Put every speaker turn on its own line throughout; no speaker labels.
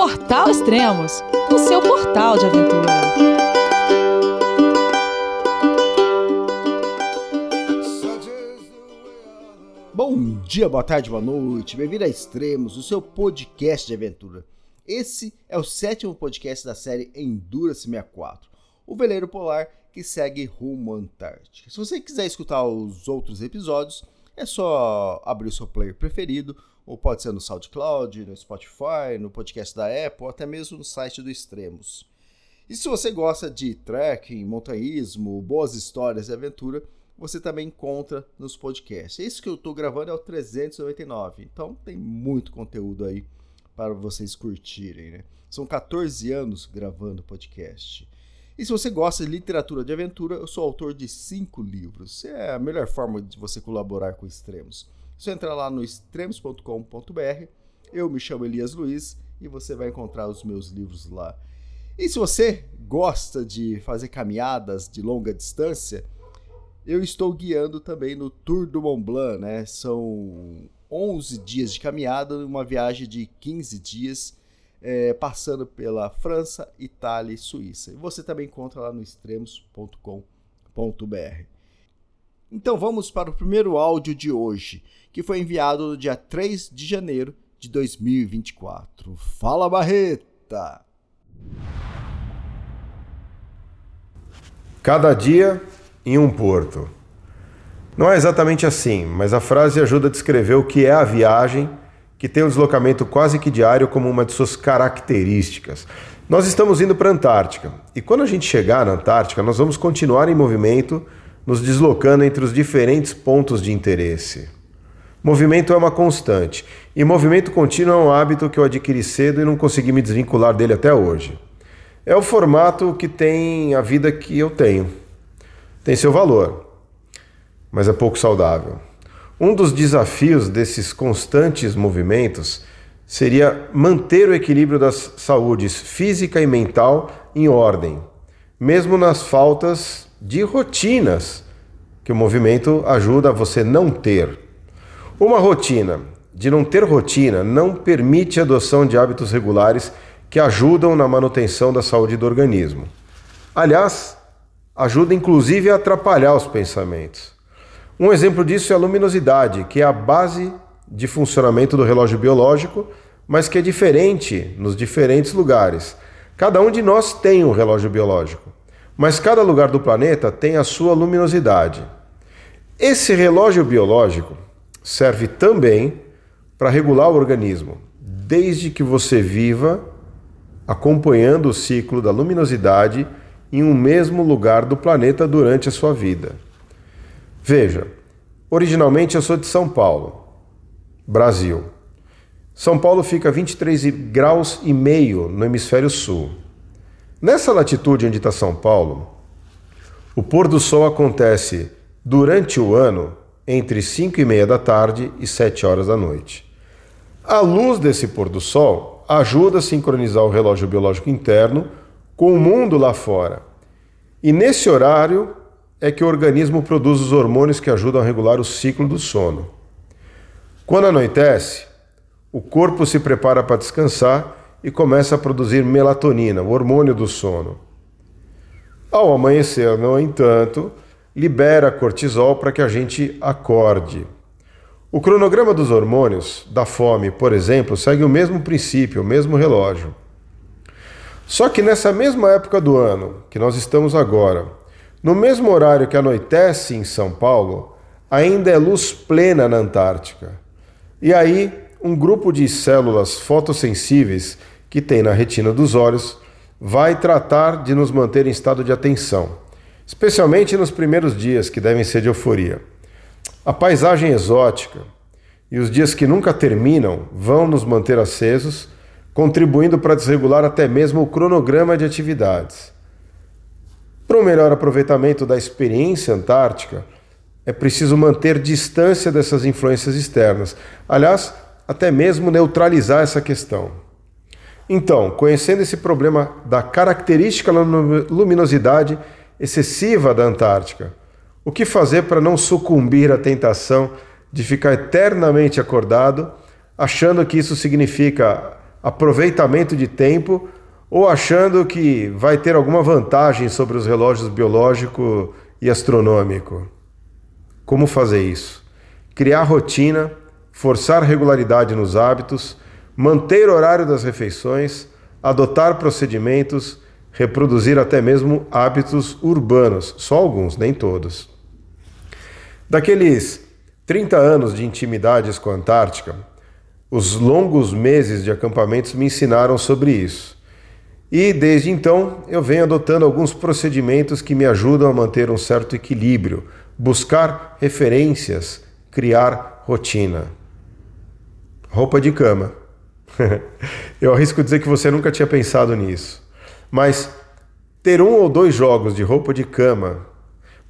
Portal Extremos, o seu portal de aventura.
Bom dia, boa tarde, boa noite. Bem-vindo a Extremos, o seu podcast de aventura. Esse é o sétimo podcast da série Endurance 64, o veleiro polar que segue rumo à Antártica. Se você quiser escutar os outros episódios, é só abrir o seu player preferido, ou pode ser no SoundCloud, no Spotify, no podcast da Apple, até mesmo no site do Extremos. E se você gosta de trekking, montanhismo, boas histórias e aventura, você também encontra nos podcasts. Esse que eu estou gravando é o 399, então tem muito conteúdo aí para vocês curtirem. Né? São 14 anos gravando podcast. E se você gosta de literatura de aventura, eu sou autor de cinco livros. É a melhor forma de você colaborar com Extremos. Só entrar lá no extremos.com.br. Eu me chamo Elias Luiz e você vai encontrar os meus livros lá. E se você gosta de fazer caminhadas de longa distância, eu estou guiando também no Tour do Mont Blanc, né? São 11 dias de caminhada, uma viagem de 15 dias, é, passando pela França, Itália e Suíça. Você também encontra lá no extremos.com.br. Então vamos para o primeiro áudio de hoje, que foi enviado no dia 3 de janeiro de 2024. Fala Barreta!
Cada dia em um porto. Não é exatamente assim, mas a frase ajuda a descrever o que é a viagem, que tem um deslocamento quase que diário como uma de suas características. Nós estamos indo para a Antártica e quando a gente chegar na Antártica, nós vamos continuar em movimento, nos deslocando entre os diferentes pontos de interesse. Movimento é uma constante e movimento contínuo é um hábito que eu adquiri cedo e não consegui me desvincular dele até hoje. É o formato que tem a vida que eu tenho. Tem seu valor mas é pouco saudável. Um dos desafios desses constantes movimentos seria manter o equilíbrio das saúdes física e mental em ordem, mesmo nas faltas de rotinas que o movimento ajuda a você não ter. Uma rotina de não ter rotina não permite a adoção de hábitos regulares que ajudam na manutenção da saúde do organismo. Aliás, ajuda inclusive a atrapalhar os pensamentos. Um exemplo disso é a luminosidade, que é a base de funcionamento do relógio biológico, mas que é diferente nos diferentes lugares. Cada um de nós tem um relógio biológico, mas cada lugar do planeta tem a sua luminosidade. Esse relógio biológico serve também para regular o organismo, desde que você viva acompanhando o ciclo da luminosidade em um mesmo lugar do planeta durante a sua vida. Veja, originalmente eu sou de São Paulo, Brasil. São Paulo fica a 23 graus e meio no hemisfério sul. Nessa latitude onde está São Paulo, o pôr do sol acontece durante o ano entre 5 e meia da tarde e 7 horas da noite. A luz desse pôr do sol ajuda a sincronizar o relógio biológico interno com o mundo lá fora. E nesse horário é que o organismo produz os hormônios que ajudam a regular o ciclo do sono. Quando anoitece, o corpo se prepara para descansar e começa a produzir melatonina, o hormônio do sono. Ao amanhecer, no entanto, libera cortisol para que a gente acorde. O cronograma dos hormônios da fome, por exemplo, segue o mesmo princípio, o mesmo relógio. Só que nessa mesma época do ano que nós estamos agora, no mesmo horário que anoitece em São Paulo, ainda é luz plena na Antártica. E aí, um grupo de células fotossensíveis que tem na retina dos olhos vai tratar de nos manter em estado de atenção, especialmente nos primeiros dias que devem ser de euforia. A paisagem exótica e os dias que nunca terminam vão nos manter acesos, contribuindo para desregular até mesmo o cronograma de atividades. Para um melhor aproveitamento da experiência antártica, é preciso manter distância dessas influências externas. Aliás, até mesmo neutralizar essa questão. Então, conhecendo esse problema da característica luminosidade excessiva da Antártica, o que fazer para não sucumbir à tentação de ficar eternamente acordado, achando que isso significa aproveitamento de tempo ou achando que vai ter alguma vantagem sobre os relógios biológico e astronômico. Como fazer isso? Criar rotina, forçar regularidade nos hábitos, manter o horário das refeições, adotar procedimentos, reproduzir até mesmo hábitos urbanos, só alguns, nem todos. Daqueles 30 anos de intimidades com a Antártica, os longos meses de acampamentos me ensinaram sobre isso. E desde então eu venho adotando alguns procedimentos que me ajudam a manter um certo equilíbrio, buscar referências, criar rotina. Roupa de cama. eu arrisco dizer que você nunca tinha pensado nisso. Mas ter um ou dois jogos de roupa de cama,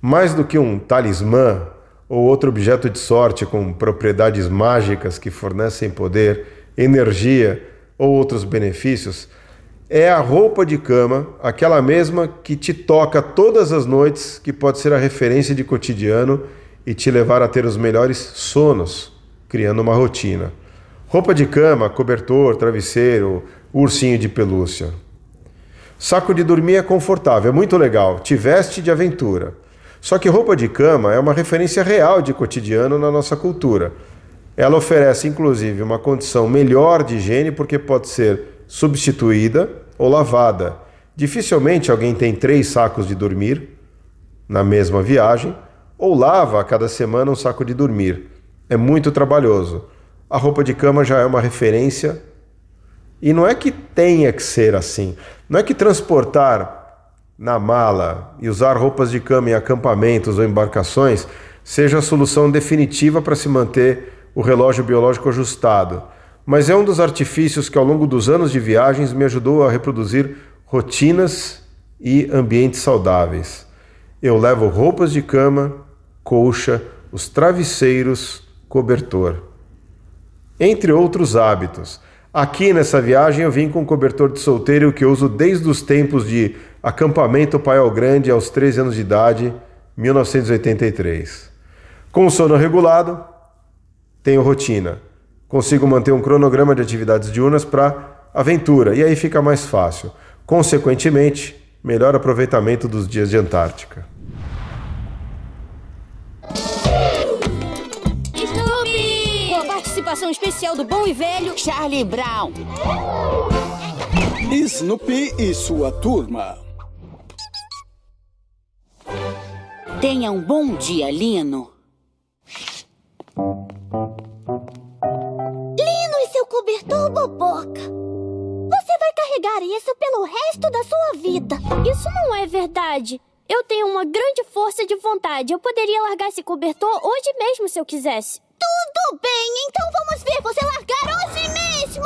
mais do que um talismã ou outro objeto de sorte com propriedades mágicas que fornecem poder, energia ou outros benefícios, é a roupa de cama, aquela mesma que te toca todas as noites, que pode ser a referência de cotidiano e te levar a ter os melhores sonos, criando uma rotina. Roupa de cama, cobertor, travesseiro, ursinho de pelúcia. Saco de dormir é confortável, é muito legal, te veste de aventura. Só que roupa de cama é uma referência real de cotidiano na nossa cultura. Ela oferece inclusive uma condição melhor de higiene porque pode ser substituída ou lavada. Dificilmente alguém tem três sacos de dormir na mesma viagem ou lava a cada semana um saco de dormir. É muito trabalhoso. A roupa de cama já é uma referência e não é que tenha que ser assim. Não é que transportar na mala e usar roupas de cama em acampamentos ou embarcações seja a solução definitiva para se manter o relógio biológico ajustado, mas é um dos artifícios que ao longo dos anos de viagens me ajudou a reproduzir rotinas e ambientes saudáveis. Eu levo roupas de cama, colcha, os travesseiros, cobertor. Entre outros hábitos. Aqui nessa viagem eu vim com um cobertor de solteiro que uso desde os tempos de acampamento Paiol Grande aos 13 anos de idade, 1983. Com o sono regulado, tenho rotina. Consigo manter um cronograma de atividades diurnas para aventura e aí fica mais fácil. Consequentemente, melhor aproveitamento dos dias de Antártica.
Participação especial do bom e velho Charlie Brown.
Snoopy e sua turma.
Tenha um bom dia, Lino.
Lino e seu cobertor boboca. Você vai carregar isso pelo resto da sua vida.
Isso não é verdade. Eu tenho uma grande força de vontade. Eu poderia largar esse cobertor hoje mesmo se eu quisesse.
Tudo bem, então vamos ver você largar hoje mesmo!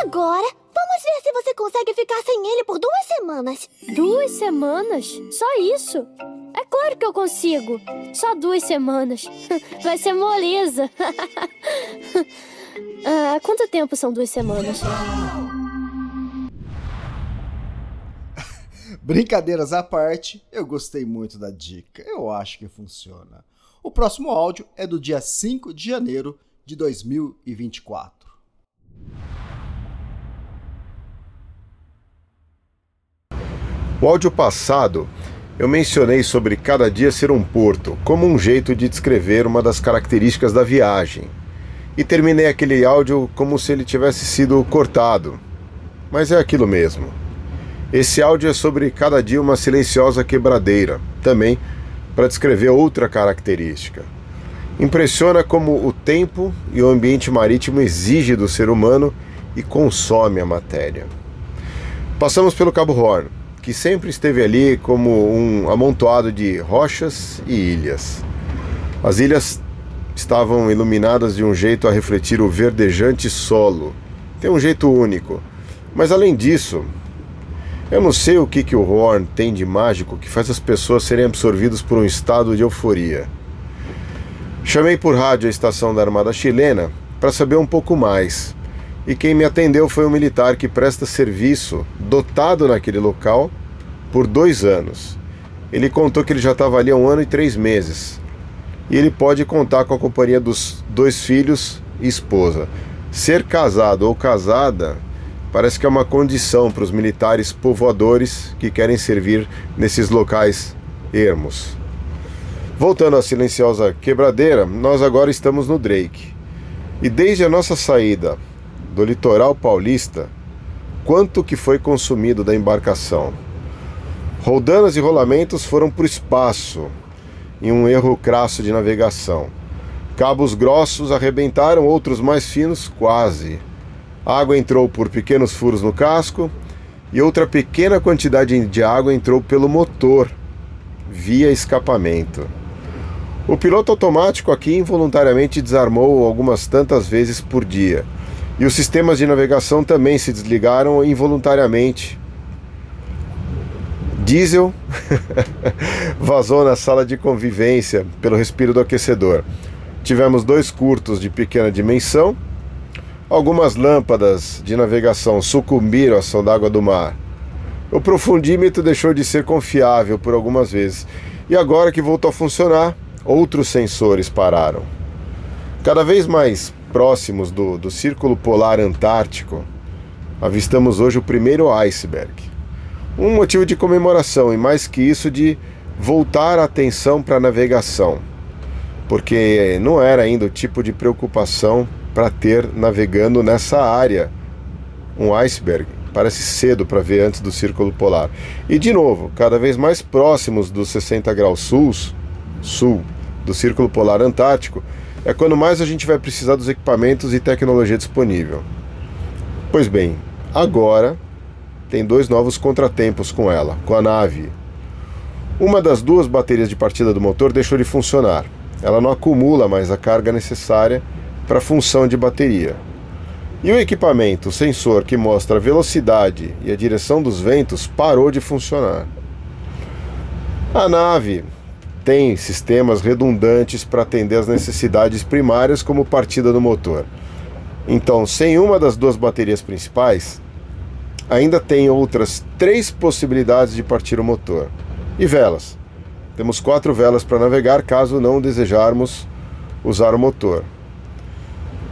Agora, vamos ver se você consegue ficar sem ele por duas semanas.
Duas semanas? Só isso? É claro que eu consigo. Só duas semanas. Vai ser moleza. ah, quanto tempo são duas semanas?
Brincadeiras à parte, eu gostei muito da dica. Eu acho que funciona. O próximo áudio é do dia 5 de janeiro de 2024.
O áudio passado eu mencionei sobre cada dia ser um porto, como um jeito de descrever uma das características da viagem. E terminei aquele áudio como se ele tivesse sido cortado. Mas é aquilo mesmo. Esse áudio é sobre cada dia uma silenciosa quebradeira, também para descrever outra característica. Impressiona como o tempo e o ambiente marítimo exige do ser humano e consome a matéria. Passamos pelo Cabo Horn, que sempre esteve ali como um amontoado de rochas e ilhas. As ilhas estavam iluminadas de um jeito a refletir o verdejante solo. Tem um jeito único. Mas além disso, eu não sei o que, que o Horn tem de mágico que faz as pessoas serem absorvidas por um estado de euforia. Chamei por rádio a estação da Armada Chilena para saber um pouco mais. E quem me atendeu foi um militar que presta serviço, dotado naquele local, por dois anos. Ele contou que ele já estava ali há um ano e três meses. e ele pode contar com a companhia dos dois filhos e esposa. Ser casado ou casada parece que é uma condição para os militares povoadores que querem servir nesses locais ermos. Voltando à silenciosa quebradeira, nós agora estamos no Drake. E desde a nossa saída do litoral paulista, quanto que foi consumido da embarcação? Roldanas e rolamentos foram para o espaço, em um erro crasso de navegação. Cabos grossos arrebentaram, outros mais finos quase. Água entrou por pequenos furos no casco e outra pequena quantidade de água entrou pelo motor, via escapamento. O piloto automático aqui involuntariamente desarmou algumas tantas vezes por dia. E os sistemas de navegação também se desligaram involuntariamente. Diesel vazou na sala de convivência pelo respiro do aquecedor. Tivemos dois curtos de pequena dimensão. Algumas lâmpadas de navegação sucumbiram à ação d'água do mar. O profundímetro deixou de ser confiável por algumas vezes. E agora que voltou a funcionar, outros sensores pararam. Cada vez mais próximos do, do Círculo Polar Antártico, avistamos hoje o primeiro iceberg. Um motivo de comemoração e mais que isso de voltar a atenção para a navegação, porque não era ainda o tipo de preocupação para ter navegando nessa área um iceberg. Parece cedo para ver antes do círculo polar. E de novo, cada vez mais próximos dos 60 graus sul, sul do círculo polar antártico, é quando mais a gente vai precisar dos equipamentos e tecnologia disponível. Pois bem, agora tem dois novos contratempos com ela, com a nave. Uma das duas baterias de partida do motor deixou de funcionar. Ela não acumula mais a carga necessária para a função de bateria. E o equipamento, o sensor que mostra a velocidade e a direção dos ventos, parou de funcionar. A nave tem sistemas redundantes para atender às necessidades primárias, como partida do motor. Então, sem uma das duas baterias principais, ainda tem outras três possibilidades de partir o motor. E velas. Temos quatro velas para navegar caso não desejarmos usar o motor.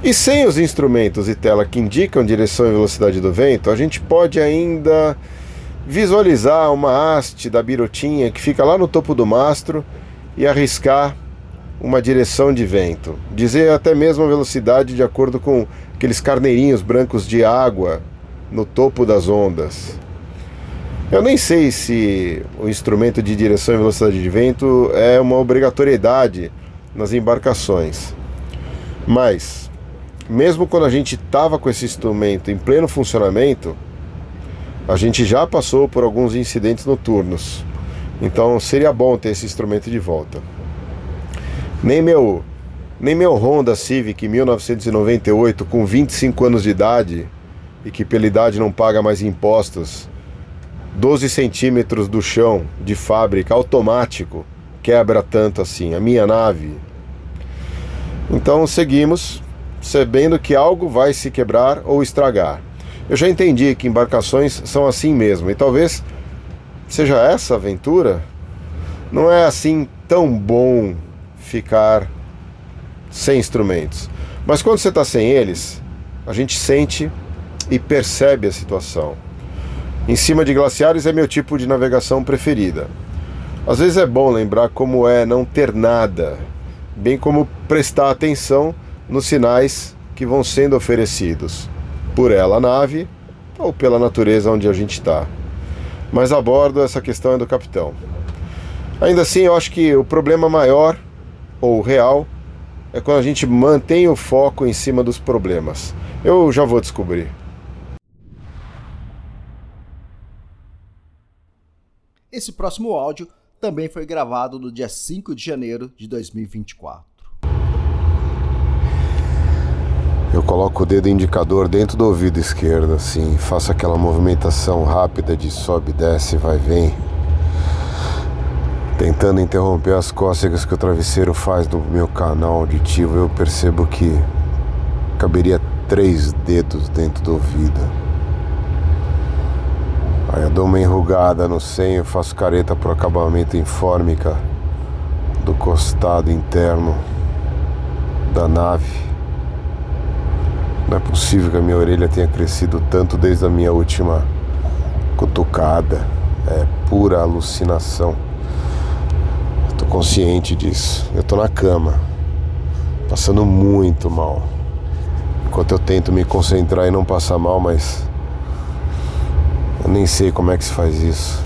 E sem os instrumentos e tela que indicam direção e velocidade do vento, a gente pode ainda visualizar uma haste da birotinha que fica lá no topo do mastro e arriscar uma direção de vento, dizer até mesmo a velocidade de acordo com aqueles carneirinhos brancos de água no topo das ondas. Eu nem sei se o instrumento de direção e velocidade de vento é uma obrigatoriedade nas embarcações, mas mesmo quando a gente estava com esse instrumento em pleno funcionamento, a gente já passou por alguns incidentes noturnos. Então seria bom ter esse instrumento de volta. Nem meu, nem meu Honda Civic 1998 com 25 anos de idade e que pela idade não paga mais impostos, 12 centímetros do chão de fábrica automático quebra tanto assim. A minha nave. Então seguimos, sabendo que algo vai se quebrar ou estragar. Eu já entendi que embarcações são assim mesmo e talvez seja essa aventura, não é assim tão bom ficar sem instrumentos. Mas quando você está sem eles, a gente sente e percebe a situação. Em cima de glaciares é meu tipo de navegação preferida. Às vezes é bom lembrar como é não ter nada, bem como prestar atenção nos sinais que vão sendo oferecidos por ela a nave ou pela natureza onde a gente está mas a bordo essa questão é do capitão. Ainda assim, eu acho que o problema maior ou real é quando a gente mantém o foco em cima dos problemas. Eu já vou descobrir.
Esse próximo áudio também foi gravado no dia 5 de janeiro de 2024.
Eu coloco o dedo indicador dentro do ouvido esquerdo, assim, faço aquela movimentação rápida de sobe, desce, vai, vem. Tentando interromper as cócegas que o travesseiro faz no meu canal auditivo, eu percebo que caberia três dedos dentro do ouvido. Aí eu dou uma enrugada no senho, faço careta pro acabamento em fórmica
do costado interno da nave. Não é possível que a minha orelha tenha crescido tanto desde a minha última cutucada. É pura alucinação. Tô consciente disso. Eu tô na cama, passando muito mal. Enquanto eu tento me concentrar e não passar mal, mas eu nem sei como é que se faz isso.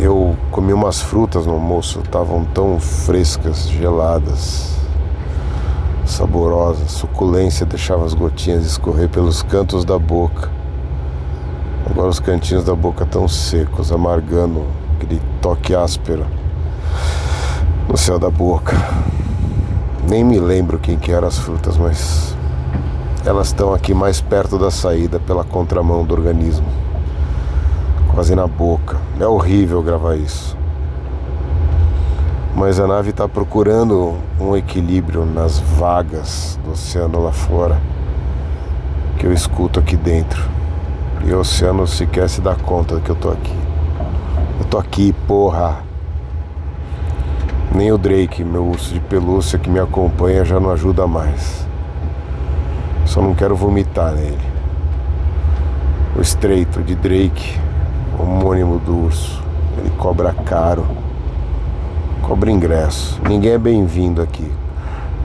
Eu comi umas frutas no almoço, estavam tão frescas, geladas, saborosas. Suculência deixava as gotinhas escorrer pelos cantos da boca. Agora os cantinhos da boca estão secos, amargando aquele toque áspero no céu da boca. Nem me lembro quem que eram as frutas, mas elas estão aqui mais perto da saída pela contramão do organismo quase na boca. É horrível gravar isso. Mas a nave está procurando um equilíbrio nas vagas do oceano lá fora que eu escuto aqui dentro. E o oceano sequer se dá conta que eu tô aqui. Eu tô aqui, porra. Nem o Drake, meu urso de pelúcia que me acompanha, já não ajuda mais. Só não quero vomitar nele. O estreito de Drake homônimo do urso. Ele cobra caro, cobra ingresso. Ninguém é bem-vindo aqui.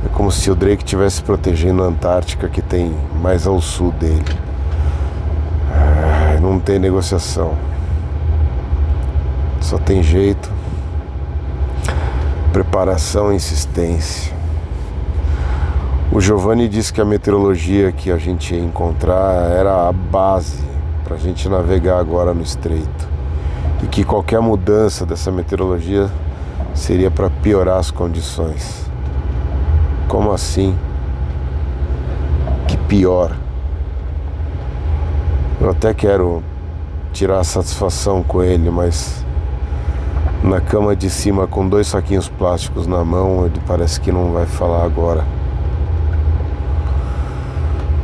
É como se o Drake estivesse protegendo a Antártica, que tem mais ao sul dele. Não tem negociação. Só tem jeito. Preparação e insistência. O Giovanni disse que a meteorologia que a gente ia encontrar era a base para a gente navegar agora no estreito. E que qualquer mudança dessa meteorologia seria para piorar as condições. Como assim? Que pior? Eu até quero tirar satisfação com ele, mas na cama de cima com dois saquinhos plásticos na mão, ele parece que não vai falar agora.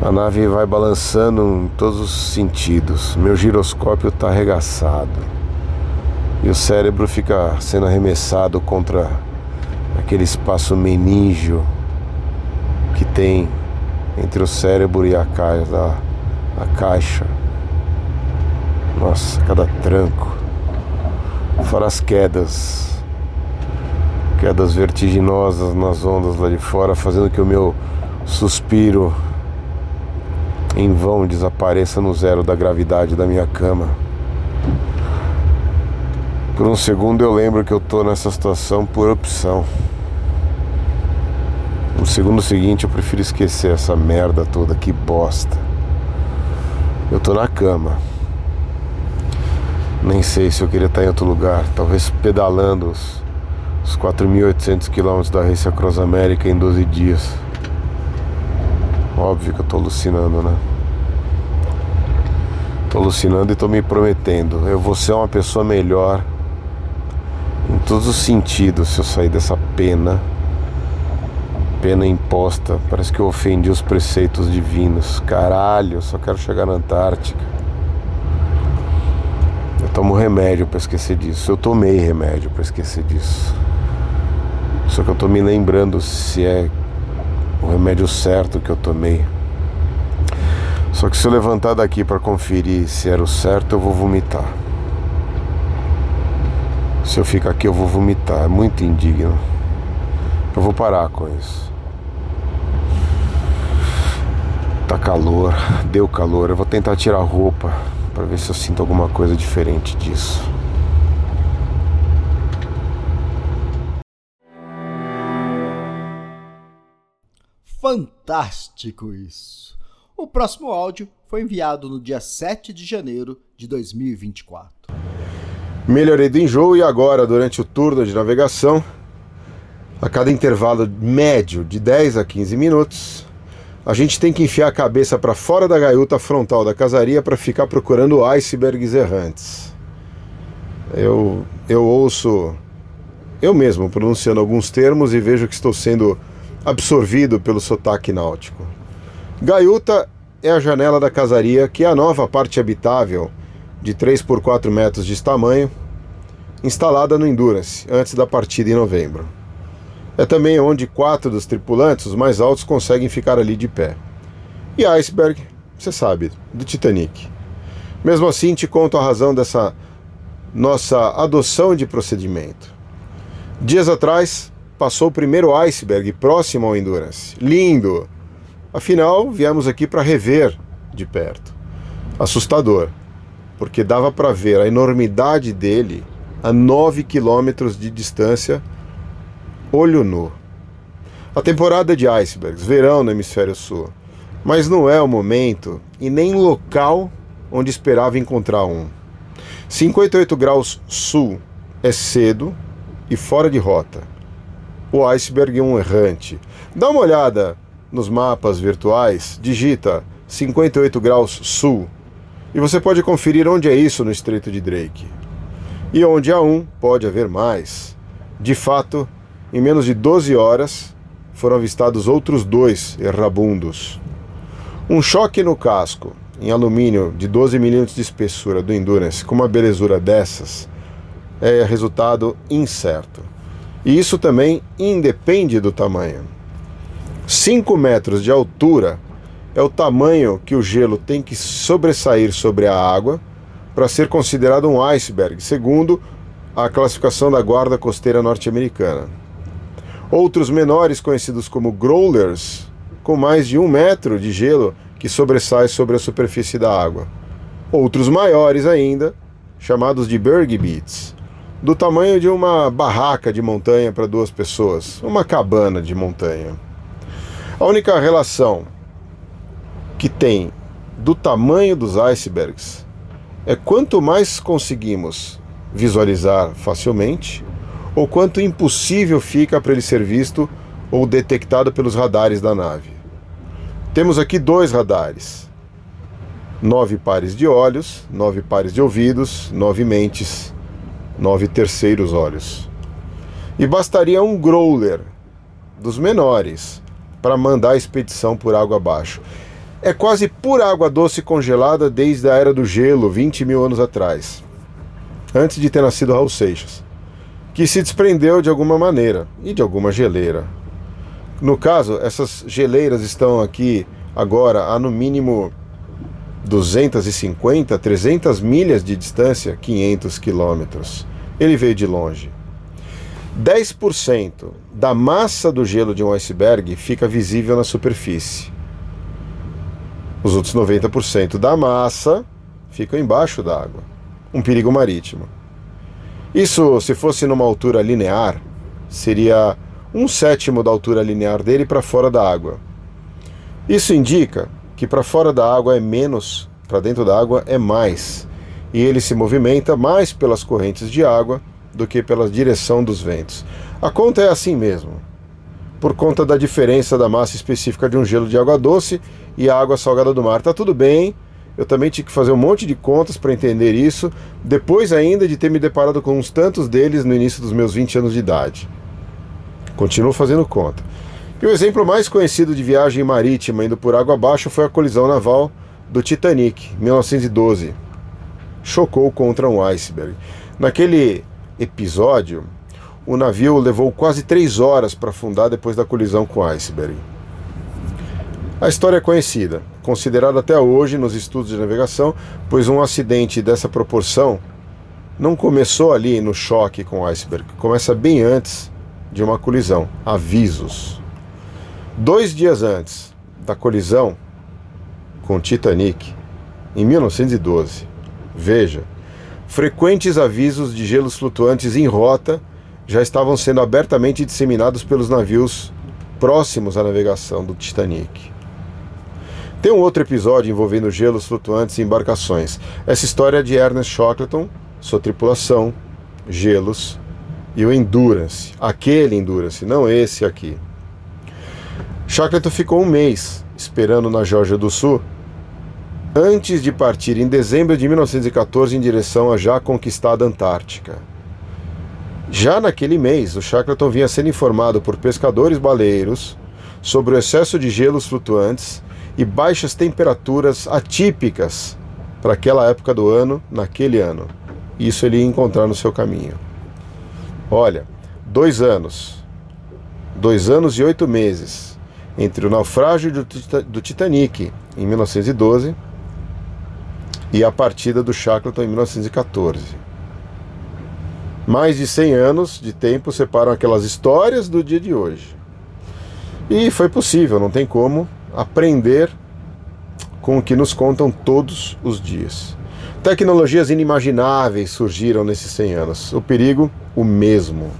A nave vai balançando em todos os sentidos. Meu giroscópio está arregaçado. E o cérebro fica sendo arremessado contra aquele espaço meníngeo que tem entre o cérebro e a caixa. A caixa. Nossa, cada tranco. Fora as quedas. Quedas vertiginosas nas ondas lá de fora, fazendo que o meu suspiro em vão desapareça no zero da gravidade da minha cama. Por um segundo eu lembro que eu tô nessa situação por opção. No segundo seguinte eu prefiro esquecer essa merda toda, que bosta. Eu tô na cama. Nem sei se eu queria estar em outro lugar, talvez pedalando os, os 4.800 quilômetros da Race Across América em 12 dias. Óbvio que eu tô alucinando, né? Tô alucinando e tô me prometendo. Eu vou ser uma pessoa melhor todos os sentidos se eu sair dessa pena. Pena imposta. Parece que eu ofendi os preceitos divinos. Caralho, eu só quero chegar na Antártica. Eu tomo remédio para esquecer disso. Eu tomei remédio para esquecer disso. Só que eu tô me lembrando se é o remédio certo que eu tomei. Só que se eu levantar daqui para conferir se era o certo, eu vou vomitar. Se eu ficar aqui, eu vou vomitar. É muito indigno. Eu vou parar com isso. Tá calor, deu calor. Eu vou tentar tirar a roupa para ver se eu sinto alguma coisa diferente disso.
Fantástico isso! O próximo áudio foi enviado no dia 7 de janeiro de 2024.
Melhorei do enjoo e agora, durante o turno de navegação, a cada intervalo médio de 10 a 15 minutos, a gente tem que enfiar a cabeça para fora da gaiuta frontal da casaria para ficar procurando icebergs errantes. Eu, eu ouço eu mesmo pronunciando alguns termos e vejo que estou sendo absorvido pelo sotaque náutico. Gaiuta é a janela da casaria, que é a nova parte habitável de 3 por 4 metros de tamanho,
instalada no Endurance antes da partida em novembro. É também onde quatro dos tripulantes, os mais altos, conseguem ficar ali de pé. E Iceberg, você sabe, do Titanic. Mesmo assim, te conto a razão dessa nossa adoção de procedimento. Dias atrás, passou o primeiro iceberg próximo ao Endurance. Lindo! Afinal, viemos aqui para rever de perto. Assustador, porque dava para ver a enormidade dele a 9 quilômetros de distância olho nu. A temporada de icebergs, verão no hemisfério sul, mas não é o momento e nem local onde esperava encontrar um. 58 graus sul é cedo e fora de rota. O iceberg é um errante. Dá uma olhada nos mapas virtuais, digita 58 graus sul e você pode conferir onde é isso no Estreito de Drake. E onde há um, pode haver mais. De fato, em menos de 12 horas, foram avistados outros dois errabundos. Um choque no casco, em alumínio de 12 milímetros de espessura do Endurance, com uma belezura dessas, é resultado incerto. E isso também independe do tamanho. 5 metros de altura é o tamanho que o gelo tem que sobressair sobre a água para ser considerado um iceberg, segundo a classificação da Guarda Costeira Norte-Americana. Outros menores, conhecidos como growlers, com mais de um metro de gelo que sobressai sobre a superfície da água. Outros maiores ainda, chamados de berg beats, do tamanho de uma barraca de montanha para duas pessoas, uma cabana de montanha. A única relação que tem do tamanho dos icebergs é quanto mais conseguimos visualizar facilmente, ou quanto impossível fica para ele ser visto ou detectado pelos radares da nave. Temos aqui dois radares, nove pares de olhos, nove pares de ouvidos, nove mentes, nove terceiros olhos. E bastaria um growler dos menores para mandar a expedição por água abaixo. É quase pura água doce congelada desde a era do gelo, 20 mil anos atrás, antes de ter nascido Raul Seixas que se desprendeu de alguma maneira e de alguma geleira. No caso, essas geleiras estão aqui agora a no mínimo 250, 300 milhas de distância, 500 quilômetros. Ele veio de longe. 10% da massa do gelo de um iceberg fica visível na superfície. Os outros 90% da massa ficam embaixo da água. Um perigo marítimo. Isso, se fosse numa altura linear, seria um sétimo da altura linear dele para fora da água. Isso indica que para fora da água é menos, para dentro da água é mais, e ele se movimenta mais pelas correntes de água do que pela direção dos ventos. A conta é assim mesmo, por conta da diferença da massa específica de um gelo de água doce e a água salgada do mar. Tá tudo bem, eu também tive que fazer um monte de contas para entender isso, depois ainda de ter me deparado com uns tantos deles no início dos meus 20 anos de idade. Continuo fazendo conta. E o exemplo mais conhecido de viagem marítima indo por água abaixo foi a colisão naval do Titanic, 1912. Chocou contra um iceberg. Naquele episódio, o navio levou quase três horas para afundar depois da colisão com o iceberg. A história é conhecida, considerada até hoje nos estudos de navegação, pois um acidente dessa proporção não começou ali no choque com o iceberg, começa bem antes de uma colisão. Avisos. Dois dias antes da colisão com o Titanic, em 1912, veja, frequentes avisos de gelos flutuantes em rota já estavam sendo abertamente disseminados pelos navios próximos à navegação do Titanic. Tem um outro episódio envolvendo gelos flutuantes e embarcações. Essa história é de Ernest Shackleton, sua tripulação, gelos e o Endurance. Aquele Endurance, não esse aqui. Shackleton ficou um mês esperando na Geórgia do Sul antes de partir em dezembro de 1914 em direção à já conquistada Antártica. Já naquele mês, o Shackleton vinha sendo informado por pescadores baleiros sobre o excesso de gelos flutuantes e baixas temperaturas atípicas para aquela época do ano, naquele ano. Isso ele ia encontrar no seu caminho. Olha, dois anos, dois anos e oito meses entre o naufrágio do Titanic em 1912 e a partida do Shackleton em 1914. Mais de 100 anos de tempo separam aquelas histórias do dia de hoje. E foi possível, não tem como, aprender com o que nos contam todos os dias. Tecnologias inimagináveis surgiram nesses 100 anos. O perigo, o mesmo.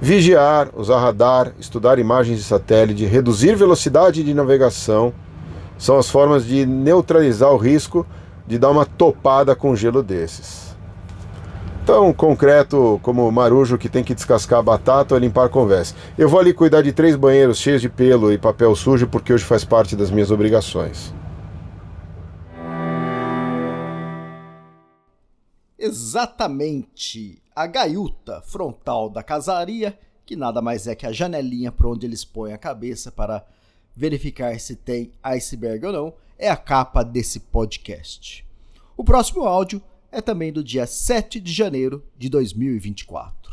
Vigiar, usar radar, estudar imagens de satélite, reduzir velocidade de navegação são as formas de neutralizar o risco de dar uma topada com gelo desses. Tão concreto como o marujo que tem que descascar a batata ou limpar conversa. Eu vou ali cuidar de três banheiros cheios de pelo e papel sujo porque hoje faz parte das minhas obrigações.
Exatamente. A gaiuta frontal da casaria, que nada mais é que a janelinha por onde eles põem a cabeça para verificar se tem iceberg ou não, é a capa desse podcast. O próximo áudio é também do dia 7 de janeiro de 2024.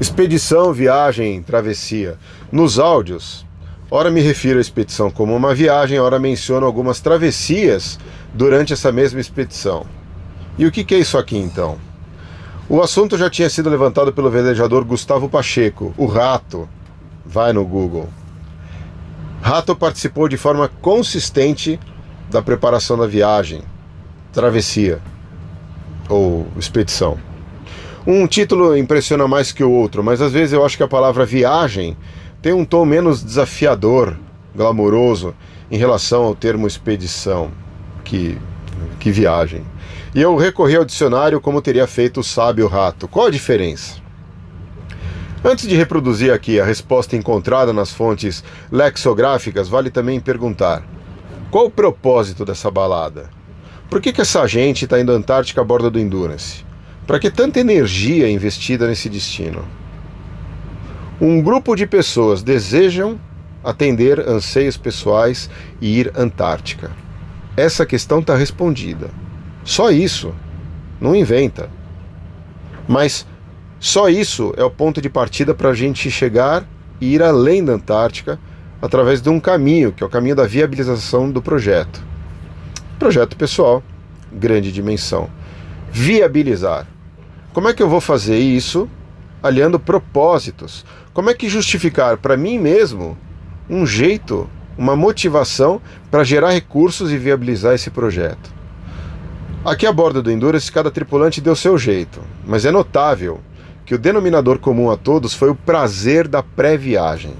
Expedição, viagem, travessia. Nos áudios, ora me refiro à expedição como uma viagem, ora menciono algumas travessias durante essa mesma expedição. E o que é isso aqui então? O assunto já tinha sido levantado pelo velejador Gustavo Pacheco, o Rato. Vai no Google. Rato participou de forma consistente da preparação da viagem, travessia ou expedição. Um título impressiona mais que o outro, mas às vezes eu acho que a palavra viagem tem um tom menos desafiador, glamouroso, em relação ao termo expedição, que, que viagem. E eu recorri ao dicionário como teria feito o sábio rato. Qual a diferença? Antes de reproduzir aqui a resposta encontrada nas fontes lexográficas, vale também perguntar: qual o propósito dessa balada? Por que, que essa gente está indo à Antártica a bordo do Endurance? Para que tanta energia investida nesse destino? Um grupo de pessoas desejam atender anseios pessoais e ir à Antártica. Essa questão está respondida. Só isso. Não inventa. Mas só isso é o ponto de partida para a gente chegar e ir além da Antártica através de um caminho, que é o caminho da viabilização do projeto. Projeto pessoal, grande dimensão. Viabilizar. Como é que eu vou fazer isso aliando propósitos? Como é que justificar para mim mesmo um jeito, uma motivação para gerar recursos e viabilizar esse projeto? Aqui a bordo do Endurance, cada tripulante deu seu jeito, mas é notável que o denominador comum a todos foi o prazer da pré-viagem.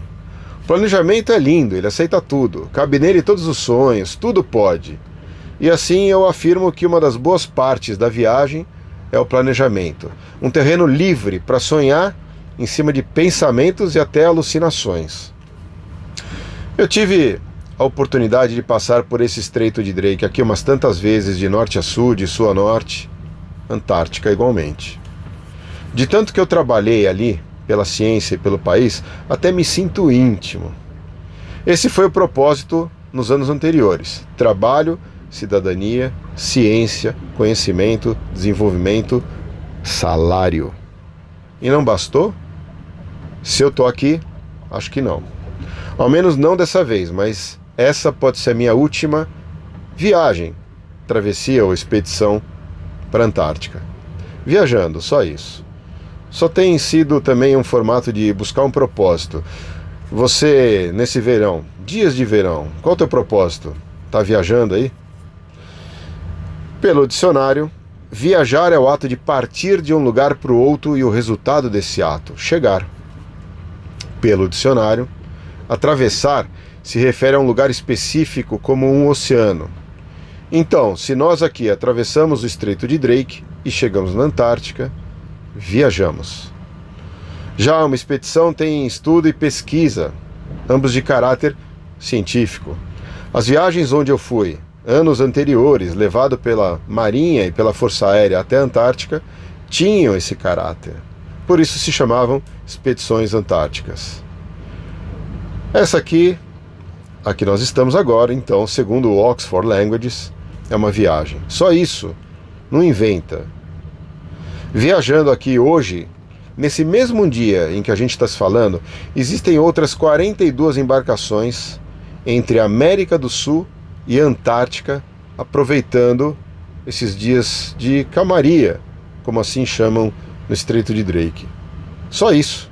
O planejamento é lindo, ele aceita tudo, cabe nele todos os sonhos, tudo pode. E assim eu afirmo que uma das boas partes da viagem é o planejamento um terreno livre para sonhar em cima de pensamentos e até alucinações. Eu tive a oportunidade de passar por esse estreito de Drake aqui umas tantas vezes, de norte a sul, de sul a norte, Antártica igualmente. De tanto que eu trabalhei ali, pela ciência e pelo país, até me sinto íntimo. Esse foi o propósito nos anos anteriores: trabalho, cidadania, ciência, conhecimento, desenvolvimento, salário. E não bastou? Se eu tô aqui, acho que não. Ao menos não dessa vez, mas essa pode ser a minha última viagem, travessia ou expedição para a Antártica. Viajando, só isso só tem sido também um formato de buscar um propósito. Você, nesse verão, dias de verão, qual o teu propósito? Tá viajando aí? Pelo dicionário, viajar é o ato de partir de um lugar para o outro e o resultado desse ato, chegar. Pelo dicionário, atravessar se refere a um lugar específico como um oceano. Então, se nós aqui atravessamos o Estreito de Drake e chegamos na Antártica, viajamos. Já uma expedição tem estudo e pesquisa, ambos de caráter científico. As viagens onde eu fui, anos anteriores, levado pela Marinha e pela Força Aérea até a Antártica, tinham esse caráter. Por isso se chamavam expedições antárticas. Essa aqui, a que nós estamos agora, então, segundo o Oxford Languages, é uma viagem. Só isso. Não inventa. Viajando aqui hoje, nesse mesmo dia em que a gente está se falando, existem outras 42 embarcações entre América do Sul e Antártica, aproveitando esses dias de calmaria, como assim chamam no Estreito de Drake. Só isso.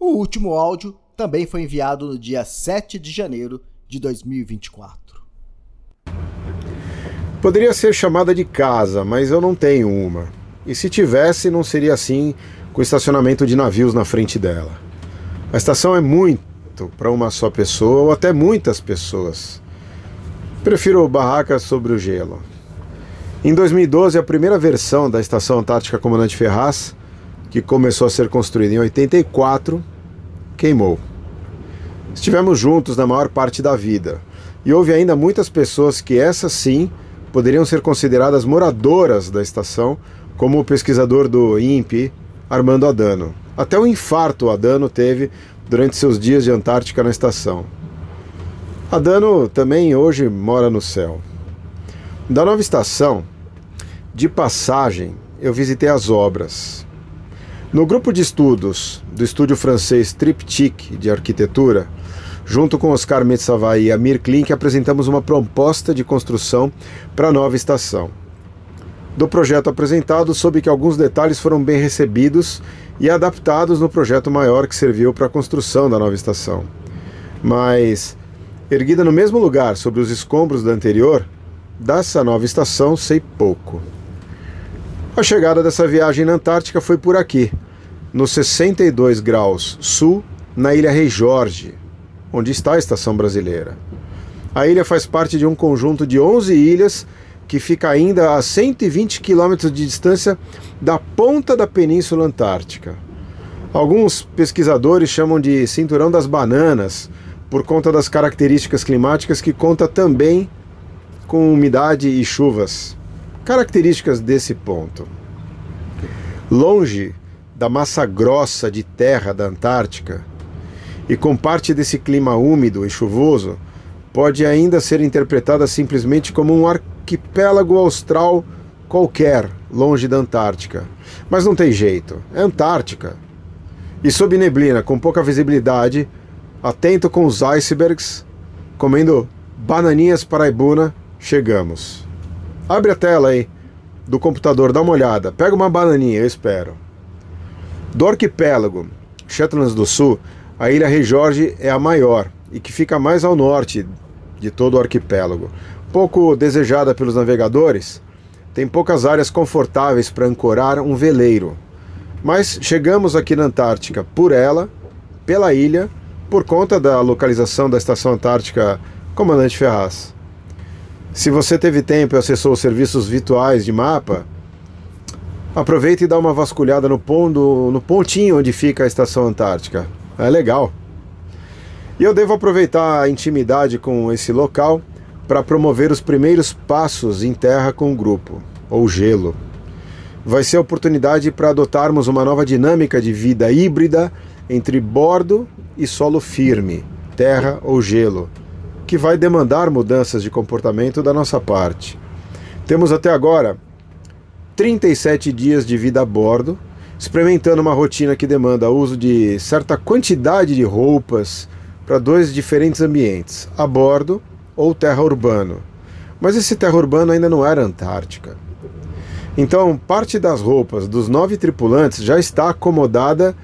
O último áudio também foi enviado no dia 7 de janeiro de 2024.
Poderia ser chamada de casa, mas eu não tenho uma. E se tivesse, não seria assim com o estacionamento de navios na frente dela. A estação é muito para uma só pessoa ou até muitas pessoas. Prefiro barracas sobre o gelo. Em 2012, a primeira versão da Estação Antártica Comandante Ferraz, que começou a ser construída em 84, queimou. Estivemos juntos na maior parte da vida, e houve ainda muitas pessoas que essas sim poderiam ser consideradas moradoras da estação, como o pesquisador do INPE, Armando Adano. Até o infarto Adano teve durante seus dias de Antártica na estação. Adano também hoje mora no céu. Da nova estação, de passagem, eu visitei as obras. No grupo de estudos do estúdio francês Triptyque de Arquitetura, junto com Oscar Metsavai e Amir Klink, apresentamos uma proposta de construção para a nova estação. Do projeto apresentado, soube que alguns detalhes foram bem recebidos e adaptados no projeto maior que serviu para a construção da nova estação. Mas, erguida no mesmo lugar, sobre os escombros da anterior, dessa nova estação sei pouco. A chegada dessa viagem na Antártica foi por aqui, no 62 graus sul, na ilha Rei Jorge, onde está a estação brasileira. A ilha faz parte de um conjunto de 11 ilhas que fica ainda a 120 quilômetros de distância da ponta da Península Antártica. Alguns pesquisadores chamam de Cinturão das Bananas, por conta das características climáticas que conta também com umidade e chuvas. Características desse ponto. Longe da massa grossa de terra da Antártica, e com parte desse clima úmido e chuvoso, pode ainda ser interpretada simplesmente como um arquipélago austral qualquer, longe da Antártica. Mas não tem jeito, é Antártica. E sob neblina, com pouca visibilidade, atento com os icebergs, comendo bananinhas paraibuna, chegamos. Abre a tela aí do computador, dá uma olhada, pega uma bananinha, eu espero. Do arquipélago Shetlands do Sul, a ilha Rei Jorge é a maior e que fica mais ao norte de todo o arquipélago. Pouco desejada pelos navegadores, tem poucas áreas confortáveis para ancorar um veleiro. Mas chegamos aqui na Antártica por ela, pela ilha, por conta da localização da Estação Antártica Comandante Ferraz. Se você teve tempo e acessou os serviços virtuais de mapa, aproveite e dá uma vasculhada no, pondo, no pontinho onde fica a Estação Antártica. É legal. E eu devo aproveitar a intimidade com esse local para promover os primeiros passos em terra com o grupo, ou gelo. Vai ser a oportunidade para adotarmos uma nova dinâmica de vida híbrida entre bordo e solo firme, terra ou gelo, que vai demandar mudanças de comportamento da nossa parte. Temos até agora 37 dias de vida a bordo experimentando uma rotina que demanda uso de certa quantidade de roupas para dois diferentes ambientes, a bordo ou terra urbano. Mas esse terra urbano ainda não era Antártica. Então, parte das roupas dos nove tripulantes já está acomodada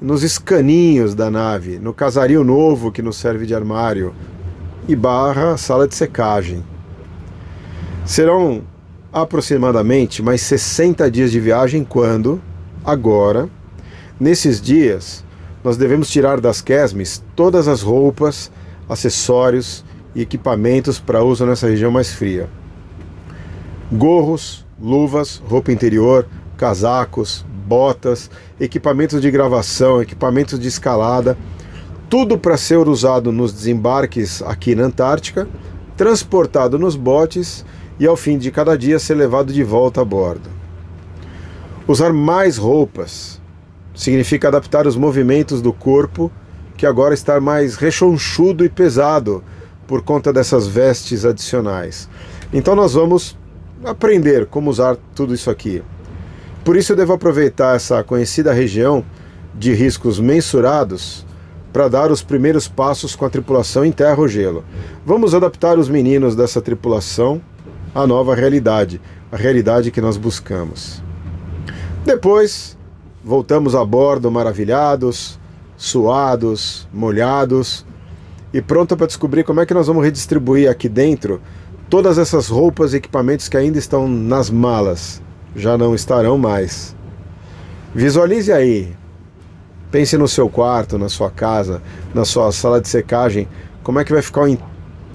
nos escaninhos da nave, no casario novo que nos serve de armário e barra sala de secagem. Serão aproximadamente mais 60 dias de viagem quando, Agora, nesses dias, nós devemos tirar das quesmes todas as roupas, acessórios e equipamentos para uso nessa região mais fria. Gorros, luvas, roupa interior, casacos, botas, equipamentos de gravação, equipamentos de escalada, tudo para ser usado nos desembarques aqui na Antártica, transportado nos botes e ao fim de cada dia ser levado de volta a bordo. Usar mais roupas significa adaptar os movimentos do corpo, que agora está mais rechonchudo e pesado por conta dessas vestes adicionais. Então nós vamos aprender como usar tudo isso aqui. Por isso eu devo aproveitar essa conhecida região de riscos mensurados para dar os primeiros passos com a tripulação em terra ou gelo. Vamos adaptar os meninos dessa tripulação à nova realidade, a realidade que nós buscamos. Depois, voltamos a bordo maravilhados, suados, molhados e pronto para descobrir como é que nós vamos redistribuir aqui dentro todas essas roupas e equipamentos que ainda estão nas malas. Já não estarão mais. Visualize aí Pense no seu quarto, na sua casa, na sua sala de secagem, como é que vai ficar o, in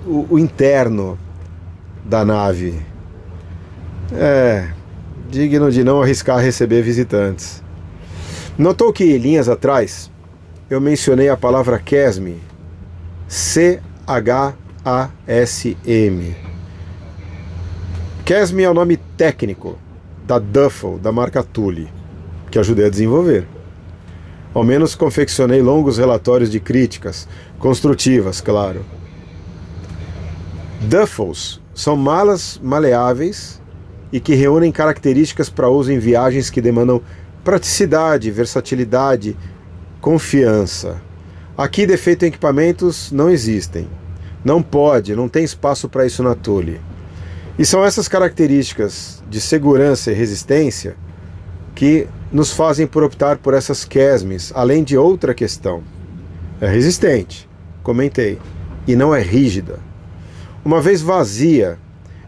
o, o interno da nave. É, digno de não arriscar receber visitantes. Notou que linhas atrás eu mencionei a palavra CHASM, C-H-A-S-M. É o nome técnico da Duffel, da marca Thule, que ajudei a desenvolver. Ao menos confeccionei longos relatórios de críticas, construtivas, claro. Duffels são malas maleáveis e que reúnem características para uso em viagens que demandam praticidade, versatilidade, confiança. Aqui defeito em equipamentos não existem. Não pode, não tem espaço para isso na Tule. E são essas características de segurança e resistência que nos fazem por optar por essas quesmes, além de outra questão. É resistente, comentei, e não é rígida. Uma vez vazia,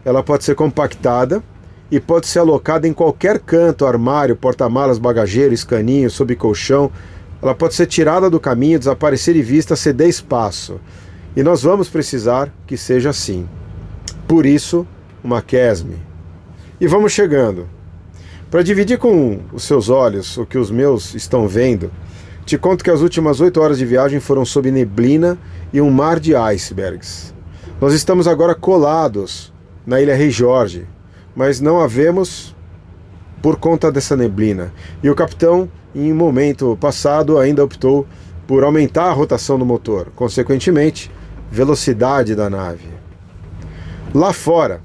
ela pode ser compactada e pode ser alocada em qualquer canto, armário, porta-malas, bagageiro, escaninho, sob colchão. Ela pode ser tirada do caminho, desaparecer de vista, ceder espaço. E nós vamos precisar que seja assim. Por isso, uma quesme. E vamos chegando. Para dividir com os seus olhos o que os meus estão vendo, te conto que as últimas oito horas de viagem foram sob neblina e um mar de icebergs. Nós estamos agora colados na ilha Rei Jorge, mas não havemos por conta dessa neblina. E o capitão, em momento passado, ainda optou por aumentar a rotação do motor, consequentemente, velocidade da nave. Lá fora,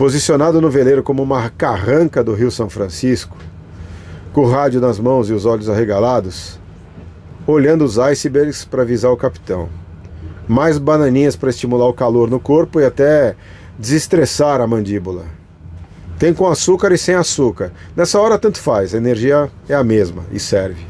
Posicionado no veleiro como uma carranca do Rio São Francisco, com o rádio nas mãos e os olhos arregalados, olhando os icebergs para avisar o capitão. Mais bananinhas para estimular o calor no corpo e até desestressar a mandíbula. Tem com açúcar e sem açúcar. Nessa hora tanto faz, a energia é a mesma e serve.